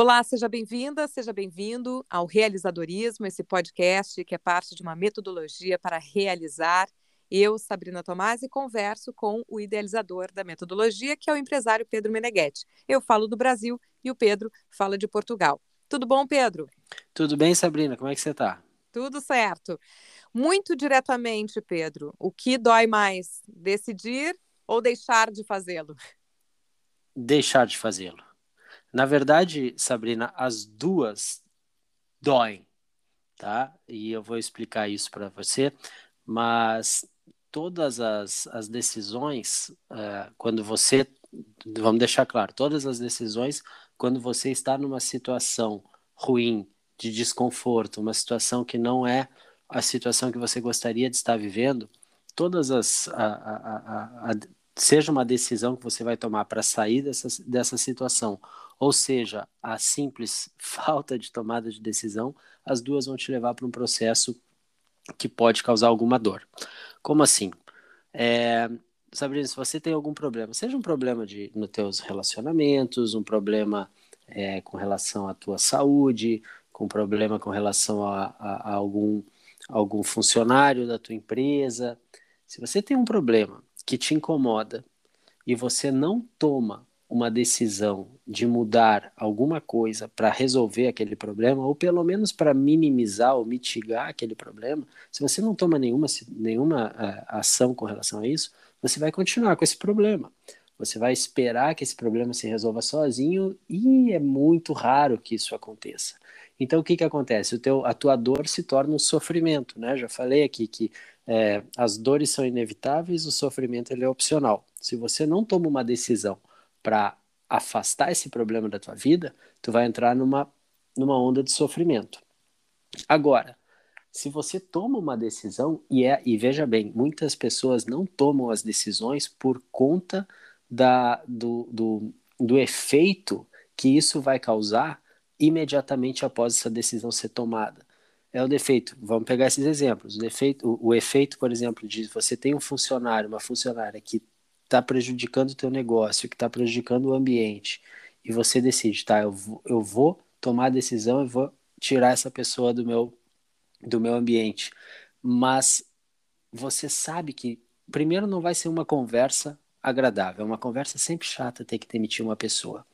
Olá, seja bem-vinda, seja bem-vindo ao Realizadorismo, esse podcast que é parte de uma metodologia para realizar. Eu, Sabrina Tomasi, converso com o idealizador da metodologia, que é o empresário Pedro Meneghetti. Eu falo do Brasil e o Pedro fala de Portugal. Tudo bom, Pedro? Tudo bem, Sabrina? Como é que você está? Tudo certo. Muito diretamente, Pedro, o que dói mais, decidir ou deixar de fazê-lo? Deixar de fazê-lo. Na verdade, Sabrina, as duas doem, tá? E eu vou explicar isso para você, mas todas as, as decisões, uh, quando você, vamos deixar claro, todas as decisões, quando você está numa situação ruim, de desconforto, uma situação que não é a situação que você gostaria de estar vivendo, todas as, a, a, a, seja uma decisão que você vai tomar para sair dessa, dessa situação, ou seja, a simples falta de tomada de decisão, as duas vão te levar para um processo que pode causar alguma dor. Como assim? É, Sabrina, se você tem algum problema, seja um problema de, nos teus relacionamentos, um problema é, com relação à tua saúde, com problema com relação a, a, a algum, algum funcionário da tua empresa, se você tem um problema que te incomoda e você não toma uma decisão de mudar alguma coisa para resolver aquele problema, ou pelo menos para minimizar ou mitigar aquele problema, se você não toma nenhuma, nenhuma ação com relação a isso, você vai continuar com esse problema. Você vai esperar que esse problema se resolva sozinho e é muito raro que isso aconteça. Então, o que, que acontece? O teu, a tua dor se torna um sofrimento, né? Já falei aqui que é, as dores são inevitáveis, o sofrimento ele é opcional. Se você não toma uma decisão para afastar esse problema da tua vida, tu vai entrar numa, numa onda de sofrimento. Agora, se você toma uma decisão, e, é, e veja bem, muitas pessoas não tomam as decisões por conta da, do, do, do efeito que isso vai causar imediatamente após essa decisão ser tomada é o defeito. Vamos pegar esses exemplos. O, defeito, o, o efeito, por exemplo, de você tem um funcionário, uma funcionária que está prejudicando o teu negócio, que está prejudicando o ambiente, e você decide, tá, eu vou, eu vou tomar a decisão, eu vou tirar essa pessoa do meu, do meu ambiente. Mas você sabe que, primeiro, não vai ser uma conversa agradável, é uma conversa sempre chata ter que demitir uma pessoa.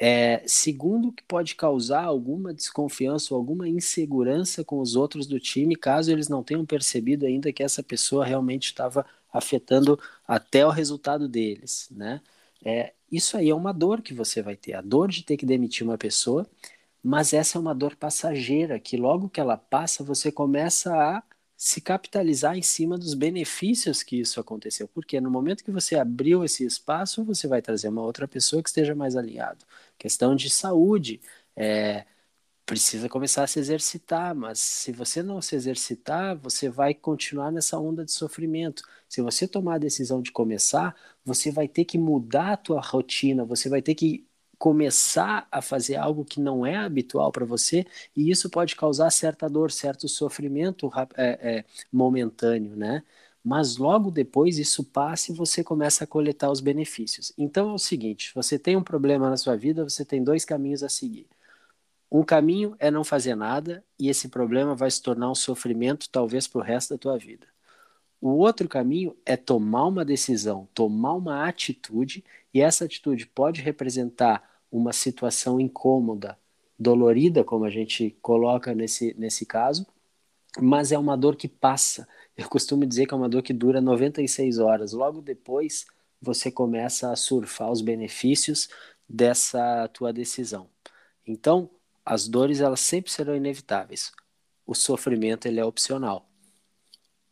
É, segundo, que pode causar alguma desconfiança ou alguma insegurança com os outros do time, caso eles não tenham percebido ainda que essa pessoa realmente estava afetando até o resultado deles, né? É, isso aí é uma dor que você vai ter, a dor de ter que demitir uma pessoa, mas essa é uma dor passageira, que logo que ela passa, você começa a se capitalizar em cima dos benefícios que isso aconteceu. Porque no momento que você abriu esse espaço, você vai trazer uma outra pessoa que esteja mais alinhado. Questão de saúde, é, precisa começar a se exercitar, mas se você não se exercitar, você vai continuar nessa onda de sofrimento. Se você tomar a decisão de começar, você vai ter que mudar a tua rotina, você vai ter que começar a fazer algo que não é habitual para você e isso pode causar certa dor, certo sofrimento é, é, momentâneo, né? Mas logo depois isso passa e você começa a coletar os benefícios. Então é o seguinte: você tem um problema na sua vida, você tem dois caminhos a seguir. Um caminho é não fazer nada e esse problema vai se tornar um sofrimento talvez para o resto da tua vida. O outro caminho é tomar uma decisão, tomar uma atitude, e essa atitude pode representar uma situação incômoda, dolorida, como a gente coloca nesse, nesse caso, mas é uma dor que passa. Eu costumo dizer que é uma dor que dura 96 horas. Logo depois, você começa a surfar os benefícios dessa tua decisão. Então, as dores elas sempre serão inevitáveis. O sofrimento ele é opcional.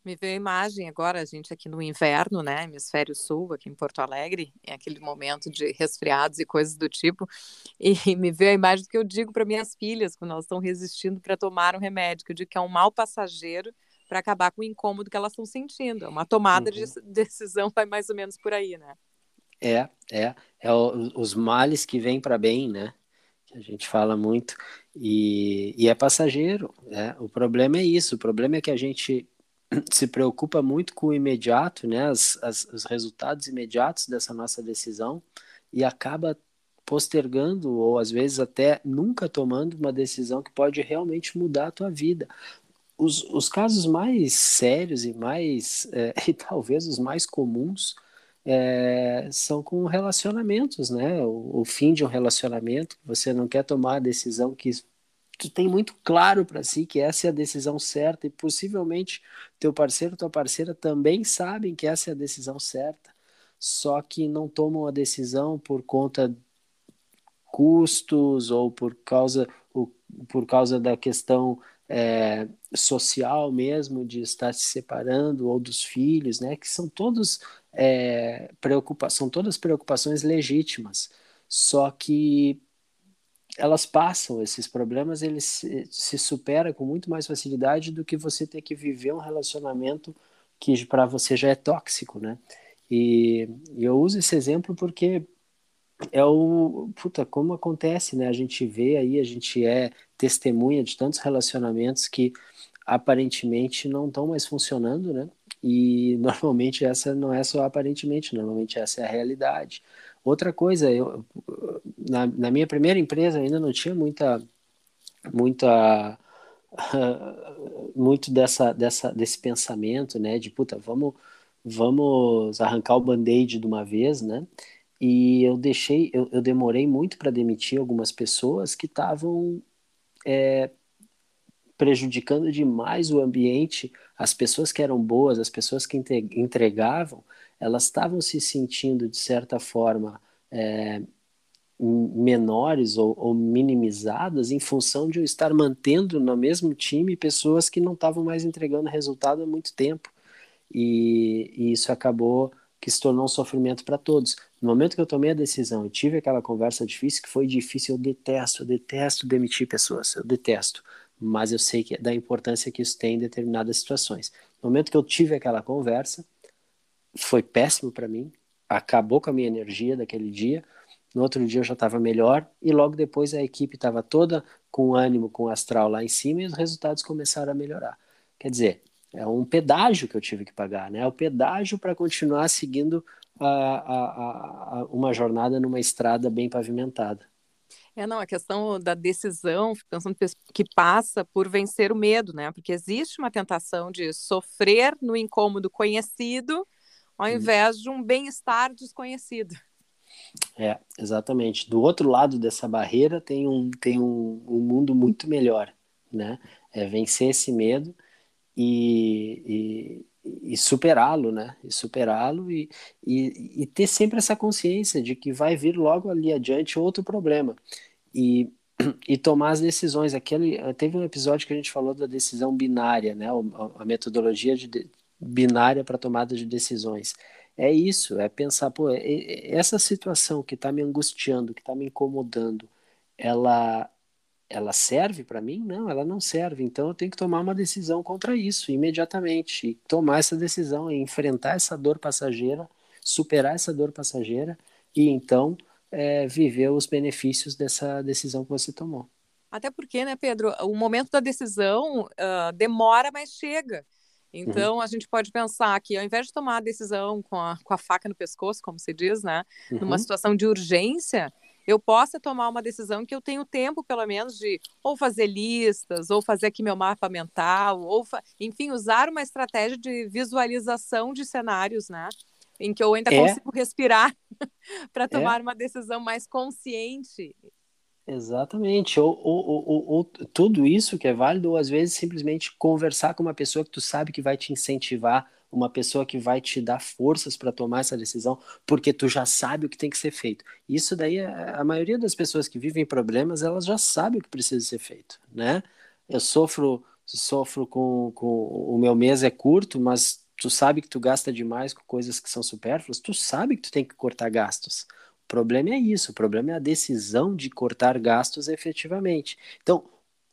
Me veio a imagem agora, a gente aqui no inverno, né? Hemisfério Sul, aqui em Porto Alegre, em aquele momento de resfriados e coisas do tipo. E me veio a imagem do que eu digo para minhas filhas quando elas estão resistindo para tomar um remédio, que eu digo que é um mal passageiro para acabar com o incômodo que elas estão sentindo. É uma tomada uhum. de decisão vai mais ou menos por aí, né? É, é. É o, os males que vêm para bem, né? Que a gente fala muito. E, e é passageiro. Né? O problema é isso. O problema é que a gente se preocupa muito com o imediato, né, as, as, os resultados imediatos dessa nossa decisão e acaba postergando ou às vezes até nunca tomando uma decisão que pode realmente mudar a tua vida. Os, os casos mais sérios e mais é, e talvez os mais comuns é, são com relacionamentos, né? O, o, fim de um relacionamento, você não quer tomar a decisão que tu tem muito claro para si que essa é a decisão certa e possivelmente teu parceiro, tua parceira também sabem que essa é a decisão certa, só que não tomam a decisão por conta custos ou por causa, por causa da questão é, social mesmo de estar se separando ou dos filhos, né? Que são todos é, preocupa são todas preocupações legítimas. Só que elas passam esses problemas, eles se, se supera com muito mais facilidade do que você ter que viver um relacionamento que para você já é tóxico, né? E, e eu uso esse exemplo porque é o puta como acontece, né? A gente vê aí, a gente é testemunha de tantos relacionamentos que aparentemente não estão mais funcionando, né? E normalmente essa não é só aparentemente, normalmente essa é a realidade. Outra coisa, eu na, na minha primeira empresa ainda não tinha muita muita muito dessa, dessa desse pensamento, né, de puta, vamos vamos arrancar o band-aid de uma vez, né? E eu deixei, eu, eu demorei muito para demitir algumas pessoas que estavam é, prejudicando demais o ambiente. As pessoas que eram boas, as pessoas que entregavam, elas estavam se sentindo, de certa forma, é, menores ou, ou, minimizadas em função de eu estar mantendo no mesmo time pessoas que não estavam mais entregando resultado há muito tempo. E, e isso acabou que se tornou um sofrimento para todos. No momento que eu tomei a decisão e tive aquela conversa difícil, que foi difícil, eu detesto, eu detesto demitir pessoas, eu detesto, mas eu sei que é da importância que isso tem em determinadas situações. No momento que eu tive aquela conversa, foi péssimo para mim, acabou com a minha energia daquele dia. No outro dia eu já estava melhor e logo depois a equipe estava toda com ânimo, com astral lá em cima e os resultados começaram a melhorar. Quer dizer, é um pedágio que eu tive que pagar, né? É o pedágio para continuar seguindo a, a, a, uma jornada numa estrada bem pavimentada. É, não, a questão da decisão, pensando que passa por vencer o medo, né? Porque existe uma tentação de sofrer no incômodo conhecido ao invés de um bem-estar desconhecido. É, exatamente. Do outro lado dessa barreira tem um, tem um, um mundo muito melhor, né? É vencer esse medo e, e, superá-lo, né? E superá-lo e, e, e, ter sempre essa consciência de que vai vir logo ali adiante outro problema. E, e tomar as decisões. Aquele, teve um episódio que a gente falou da decisão binária, né? A, a metodologia de binária para tomada de decisões. É isso, é pensar, pô, essa situação que está me angustiando, que está me incomodando, ela ela serve para mim? Não, ela não serve. Então eu tenho que tomar uma decisão contra isso imediatamente. E tomar essa decisão e enfrentar essa dor passageira, superar essa dor passageira e então é, viver os benefícios dessa decisão que você tomou. Até porque, né, Pedro, o momento da decisão uh, demora, mas chega. Então, uhum. a gente pode pensar que, ao invés de tomar a decisão com a, com a faca no pescoço, como se diz, né, uhum. numa situação de urgência, eu possa tomar uma decisão que eu tenho tempo, pelo menos, de ou fazer listas, ou fazer aqui meu mapa mental, ou, enfim, usar uma estratégia de visualização de cenários, né? Em que eu ainda é. consigo respirar para é. tomar é. uma decisão mais consciente. Exatamente. Ou, ou, ou, ou, tudo isso que é válido, ou às vezes simplesmente conversar com uma pessoa que tu sabe que vai te incentivar uma pessoa que vai te dar forças para tomar essa decisão, porque tu já sabe o que tem que ser feito. Isso daí, a maioria das pessoas que vivem problemas, elas já sabem o que precisa ser feito, né? Eu sofro, sofro com, com o meu mês é curto, mas tu sabe que tu gasta demais com coisas que são supérfluas, tu sabe que tu tem que cortar gastos. O problema é isso, o problema é a decisão de cortar gastos efetivamente. Então,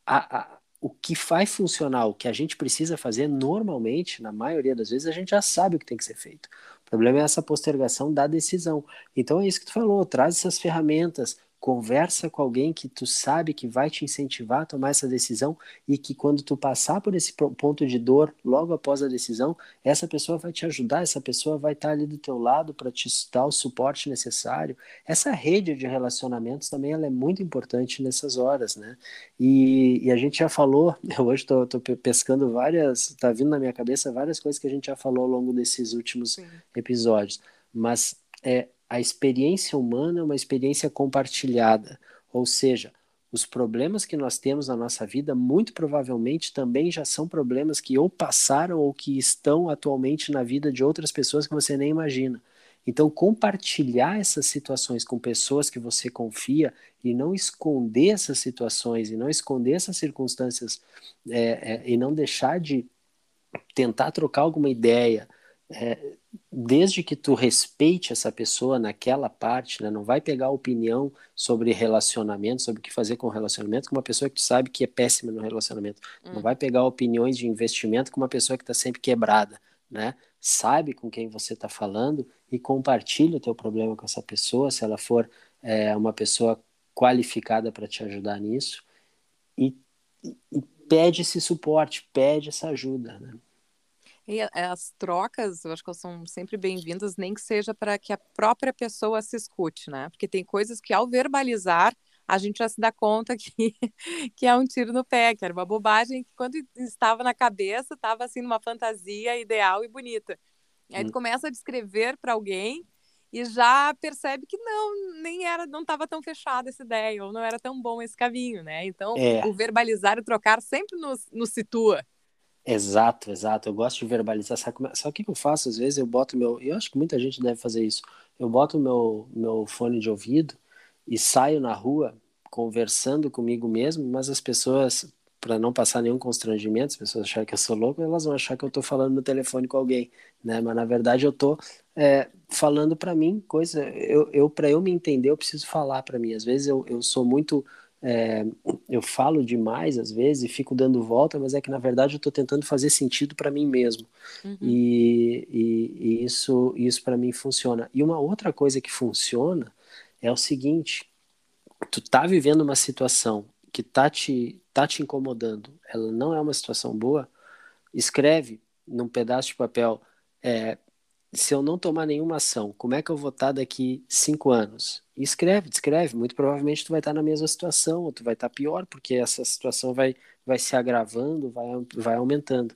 a, a o que faz funcionar, o que a gente precisa fazer normalmente, na maioria das vezes, a gente já sabe o que tem que ser feito. O problema é essa postergação da decisão. Então é isso que tu falou, traz essas ferramentas, Conversa com alguém que tu sabe que vai te incentivar a tomar essa decisão e que quando tu passar por esse ponto de dor logo após a decisão, essa pessoa vai te ajudar, essa pessoa vai estar ali do teu lado para te dar o suporte necessário. Essa rede de relacionamentos também ela é muito importante nessas horas, né? E, e a gente já falou, eu hoje estou pescando várias, está vindo na minha cabeça várias coisas que a gente já falou ao longo desses últimos Sim. episódios, mas é, a experiência humana é uma experiência compartilhada, ou seja, os problemas que nós temos na nossa vida, muito provavelmente também já são problemas que ou passaram ou que estão atualmente na vida de outras pessoas que você nem imagina. Então, compartilhar essas situações com pessoas que você confia e não esconder essas situações e não esconder essas circunstâncias é, é, e não deixar de tentar trocar alguma ideia, é, desde que tu respeite essa pessoa naquela parte, né, não vai pegar opinião sobre relacionamento, sobre o que fazer com relacionamento, com uma pessoa que tu sabe que é péssima no relacionamento. Hum. Não vai pegar opiniões de investimento com uma pessoa que está sempre quebrada, né? Sabe com quem você está falando e compartilha o teu problema com essa pessoa, se ela for é, uma pessoa qualificada para te ajudar nisso e, e pede esse suporte, pede essa ajuda, né? E as trocas, eu acho que elas são sempre bem-vindas, nem que seja para que a própria pessoa se escute, né? Porque tem coisas que ao verbalizar a gente já se dá conta que, que é um tiro no pé, que era uma bobagem que quando estava na cabeça estava assim numa fantasia ideal e bonita. E aí tu hum. começa a descrever para alguém e já percebe que não, nem era, não estava tão fechada essa ideia, ou não era tão bom esse caminho, né? Então, é. o verbalizar e trocar sempre nos, nos situa. Exato, exato. Eu gosto de verbalizar. Como... É, sabe o que eu faço? Às vezes eu boto meu. Eu acho que muita gente deve fazer isso. Eu boto meu, meu fone de ouvido e saio na rua conversando comigo mesmo, mas as pessoas, para não passar nenhum constrangimento, as pessoas acharem que eu sou louco, elas vão achar que eu estou falando no telefone com alguém, né? Mas na verdade eu estou é, falando para mim coisa. Eu, eu para eu me entender, eu preciso falar para mim. Às vezes eu, eu sou muito é, eu falo demais às vezes e fico dando volta, mas é que na verdade eu estou tentando fazer sentido para mim mesmo. Uhum. E, e, e, isso, isso para mim funciona. E uma outra coisa que funciona é o seguinte: tu tá vivendo uma situação que tá te, tá te incomodando, ela não é uma situação boa, escreve num pedaço de papel. É, se eu não tomar nenhuma ação, como é que eu vou estar daqui cinco anos? Escreve, escreve. Muito provavelmente tu vai estar na mesma situação, ou tu vai estar pior, porque essa situação vai, vai se agravando, vai, vai aumentando.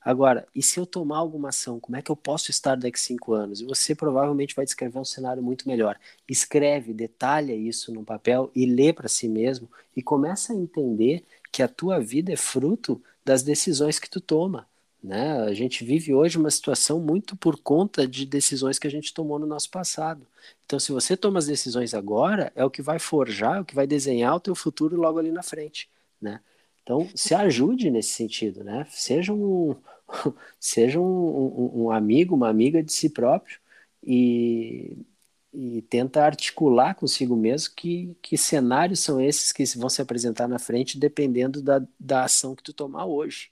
Agora, e se eu tomar alguma ação, como é que eu posso estar daqui cinco anos? E você provavelmente vai descrever um cenário muito melhor. Escreve, detalha isso no papel e lê para si mesmo e começa a entender que a tua vida é fruto das decisões que tu toma. Né? A gente vive hoje uma situação muito por conta de decisões que a gente tomou no nosso passado. Então, se você toma as decisões agora, é o que vai forjar, é o que vai desenhar o teu futuro logo ali na frente, né? Então, se ajude nesse sentido, né? Seja um, seja um, um, um amigo, uma amiga de si próprio e, e tenta articular consigo mesmo que, que cenários são esses que vão se apresentar na frente dependendo da, da ação que tu tomar hoje.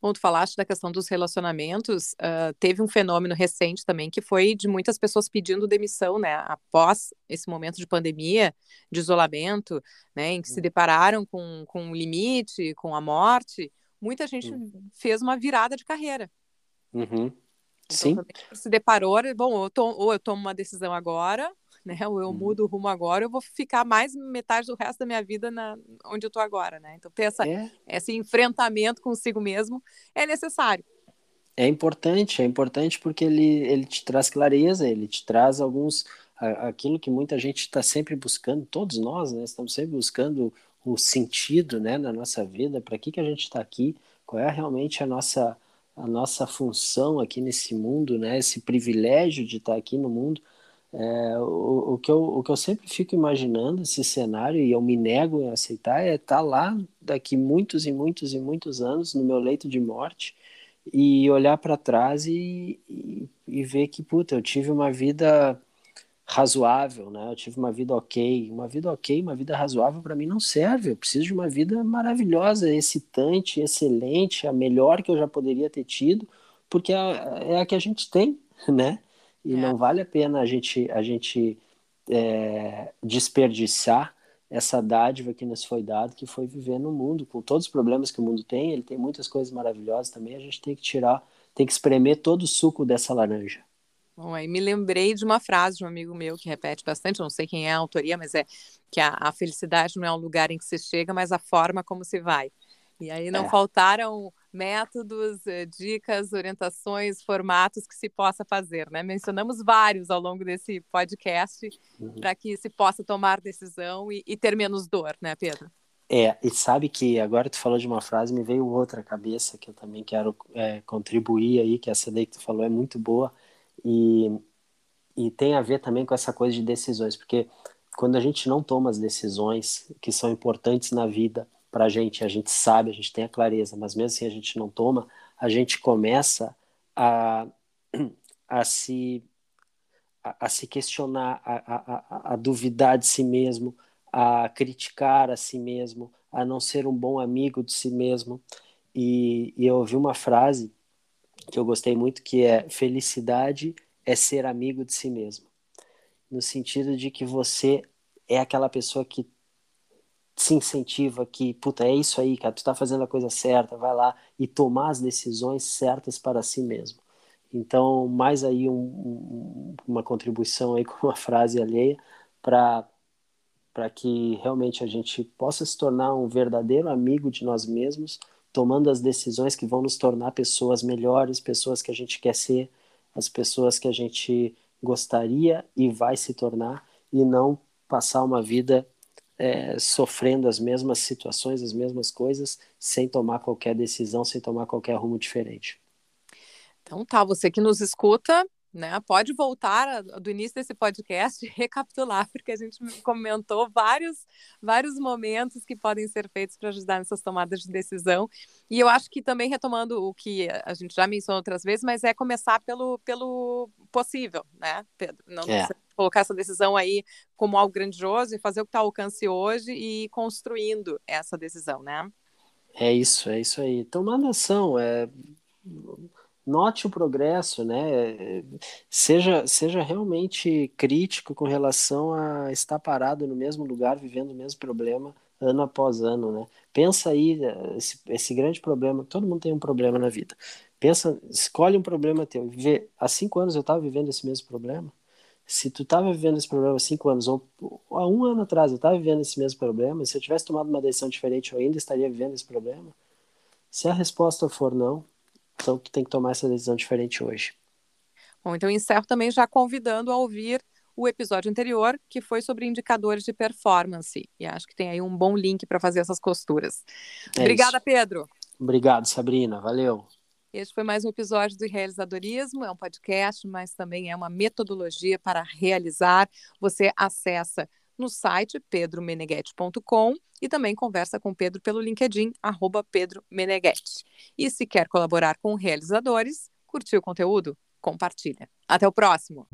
Bom, tu falaste da questão dos relacionamentos, uh, teve um fenômeno recente também que foi de muitas pessoas pedindo demissão, né, após esse momento de pandemia, de isolamento, né, em que se uhum. depararam com, com um limite, com a morte, muita gente uhum. fez uma virada de carreira. Uhum. Então, Sim. se deparou, bom, ou eu, tomo, ou eu tomo uma decisão agora, né? Ou eu uhum. mudo o rumo agora, eu vou ficar mais metade do resto da minha vida na, onde eu estou agora, né? Então ter essa, é. esse enfrentamento consigo mesmo é necessário. É importante, é importante porque ele, ele te traz clareza, ele te traz alguns aquilo que muita gente está sempre buscando, todos nós, né? Estamos sempre buscando o sentido, né, na nossa vida, para que que a gente está aqui, qual é realmente a nossa a nossa função aqui nesse mundo, né? Esse privilégio de estar tá aqui no mundo. É, o, o, que eu, o que eu sempre fico imaginando esse cenário e eu me nego a aceitar é estar tá lá daqui muitos e muitos e muitos anos no meu leito de morte e olhar para trás e, e, e, ver que puta eu tive uma vida razoável né? Eu tive uma vida ok. Uma vida ok uma vida razoável para mim não serve. Eu preciso de uma vida maravilhosa excitante excelente a melhor que eu já poderia ter tido porque é, é a que a gente tem né e é. não vale a pena a gente, a gente é, desperdiçar essa dádiva que nos foi dada, que foi viver no mundo, com todos os problemas que o mundo tem, ele tem muitas coisas maravilhosas também, a gente tem que tirar, tem que espremer todo o suco dessa laranja. Bom, aí me lembrei de uma frase de um amigo meu que repete bastante, não sei quem é a autoria, mas é que a, a felicidade não é um lugar em que se chega, mas a forma como se vai. E aí não é. faltaram métodos, eh, dicas, orientações, formatos que se possa fazer, né? Mencionamos vários ao longo desse podcast uhum. para que se possa tomar decisão e, e, ter menos dor, né, Pedro? É, e sabe que agora tu falou de uma frase, me veio outra à cabeça que eu também quero é, contribuir aí, que essa daí que tu falou é muito boa e, e tem a ver também com essa coisa de decisões, porque quando a gente não toma as decisões que são importantes na vida, para a gente, a gente sabe, a gente tem a clareza, mas mesmo assim a gente não toma, a gente começa a, a se a, a se questionar, a, a, a, duvidar de si mesmo, a criticar a si mesmo, a não ser um bom amigo de si mesmo. E, e eu ouvi uma frase que eu gostei muito que é felicidade é ser amigo de si mesmo, no sentido de que você é aquela pessoa que se incentiva que, puta, é isso aí, cara, tu tá fazendo a coisa certa, vai lá e tomar as decisões certas para si mesmo. Então, mais aí um, um, uma contribuição aí com uma frase alheia para para que realmente a gente possa se tornar um verdadeiro amigo de nós mesmos, tomando as decisões que vão nos tornar pessoas melhores, pessoas que a gente quer ser, as pessoas que a gente gostaria e vai se tornar, e não passar uma vida é, sofrendo as mesmas situações, as mesmas coisas, sem tomar qualquer decisão, sem tomar qualquer rumo diferente. Então tá, você que nos escuta, né, pode voltar do início desse podcast e recapitular, porque a gente comentou vários, vários momentos que podem ser feitos para ajudar nessas tomadas de decisão. E eu acho que também retomando o que a gente já mencionou outras vezes, mas é começar pelo, pelo possível, né, Pedro? Não é colocar essa decisão aí como algo grandioso e fazer o que está ao alcance hoje e ir construindo essa decisão, né? É isso, é isso aí. Tomando ação, é note o progresso, né? Seja, seja realmente crítico com relação a estar parado no mesmo lugar, vivendo o mesmo problema ano após ano, né? Pensa aí esse, esse grande problema. Todo mundo tem um problema na vida. Pensa, escolhe um problema teu. Vê, há cinco anos eu estava vivendo esse mesmo problema se tu estava vivendo esse problema há cinco anos, ou há um ano atrás eu estava vivendo esse mesmo problema, se eu tivesse tomado uma decisão diferente, eu ainda estaria vivendo esse problema? Se a resposta for não, então tu tem que tomar essa decisão diferente hoje. Bom, então encerro também já convidando a ouvir o episódio anterior, que foi sobre indicadores de performance. E acho que tem aí um bom link para fazer essas costuras. É Obrigada, isso. Pedro. Obrigado, Sabrina. Valeu. Este foi mais um episódio do Realizadorismo, é um podcast, mas também é uma metodologia para realizar. Você acessa no site pedromeneghetti.com e também conversa com Pedro pelo LinkedIn, arroba Pedro Meneghetti. E se quer colaborar com realizadores, curtiu o conteúdo? Compartilha. Até o próximo!